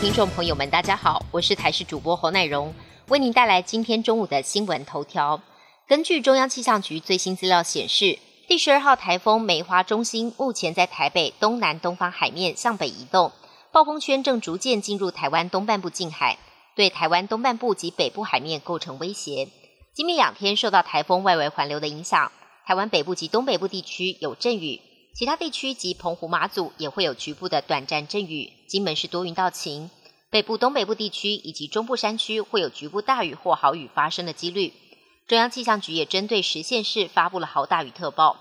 听众朋友们，大家好，我是台视主播侯乃荣，为您带来今天中午的新闻头条。根据中央气象局最新资料显示，第十二号台风梅花中心目前在台北东南东方海面向北移动，暴风圈正逐渐进入台湾东半部近海，对台湾东半部及北部海面构成威胁。今明两天受到台风外围环流的影响，台湾北部及东北部地区有阵雨。其他地区及澎湖、马祖也会有局部的短暂阵雨，金门是多云到晴。北部、东北部地区以及中部山区会有局部大雨或豪雨发生的几率。中央气象局也针对十县市发布了豪大雨特报。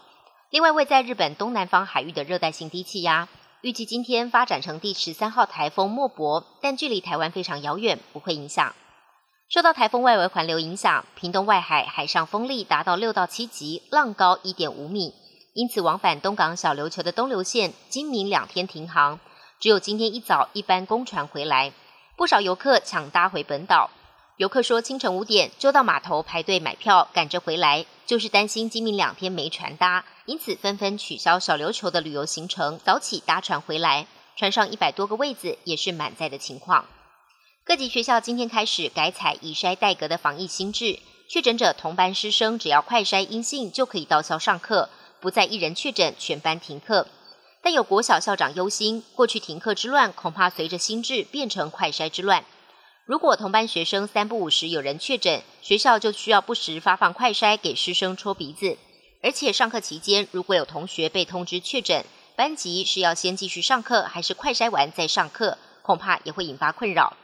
另外，位在日本东南方海域的热带性低气压，预计今天发展成第十三号台风莫博，但距离台湾非常遥远，不会影响。受到台风外围环流影响，屏东外海海上风力达到六到七级，浪高一点五米。因此，往返东港小琉球的东流线今明两天停航，只有今天一早一班公船回来，不少游客抢搭回本岛。游客说，清晨五点就到码头排队买票，赶着回来，就是担心今明两天没船搭，因此纷纷取消小琉球的旅游行程，早起搭船回来。船上一百多个位子也是满载的情况。各级学校今天开始改采以筛代隔的防疫新制，确诊者同班师生只要快筛阴性就可以到校上课。不再一人确诊，全班停课。但有国小校长忧心，过去停课之乱，恐怕随着新制变成快筛之乱。如果同班学生三不五时有人确诊，学校就需要不时发放快筛给师生戳鼻子。而且上课期间，如果有同学被通知确诊，班级是要先继续上课，还是快筛完再上课，恐怕也会引发困扰。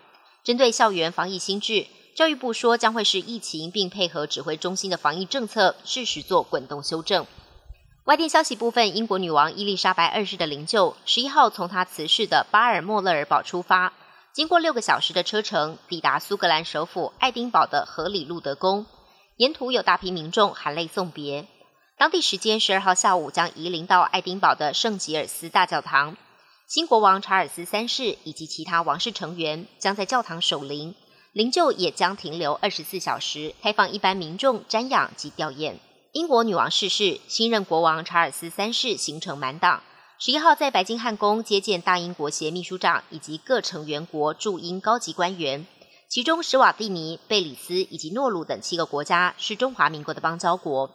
针对校园防疫新制，教育部说将会是疫情，并配合指挥中心的防疫政策，适时做滚动修正。外电消息部分，英国女王伊丽莎白二世的灵柩十一号从她辞世的巴尔莫勒尔堡出发，经过六个小时的车程，抵达苏格兰首府爱丁堡的荷里路德宫。沿途有大批民众含泪送别。当地时间十二号下午，将移灵到爱丁堡的圣吉尔斯大教堂。新国王查尔斯三世以及其他王室成员将在教堂守灵，灵柩也将停留二十四小时，开放一般民众瞻仰及吊唁。英国女王逝世，新任国王查尔斯三世行程满档。十一号在白金汉宫接见大英国协秘书长以及各成员国驻英高级官员，其中史瓦蒂尼、贝里斯以及诺鲁等七个国家是中华民国的邦交国。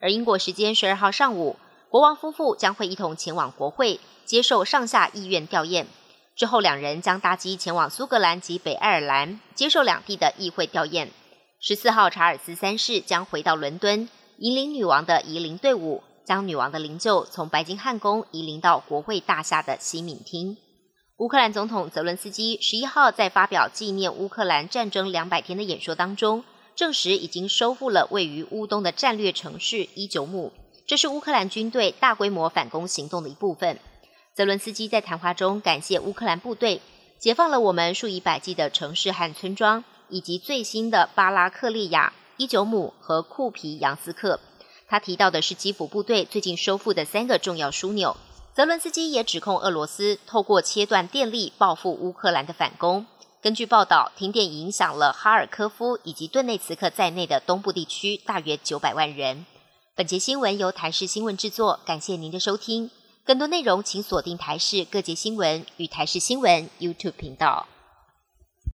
而英国时间十二号上午，国王夫妇将会一同前往国会接受上下议院吊唁，之后两人将搭机前往苏格兰及北爱尔兰接受两地的议会吊唁。十四号查尔斯三世将回到伦敦。引领女王的移灵队伍，将女王的灵柩从白金汉宫移灵到国会大厦的西敏厅。乌克兰总统泽伦斯基十一号在发表纪念乌克兰战争两百天的演说当中，证实已经收复了位于乌东的战略城市伊久姆，这是乌克兰军队大规模反攻行动的一部分。泽伦斯基在谈话中感谢乌克兰部队解放了我们数以百计的城市和村庄，以及最新的巴拉克利亚。伊久姆和库皮扬斯克，他提到的是基辅部队最近收复的三个重要枢纽。泽伦斯基也指控俄罗斯透过切断电力报复乌克兰的反攻。根据报道，停电影响了哈尔科夫以及顿内茨克在内的东部地区大约九百万人。本节新闻由台视新闻制作，感谢您的收听。更多内容请锁定台视各界新闻与台视新闻 YouTube 频道。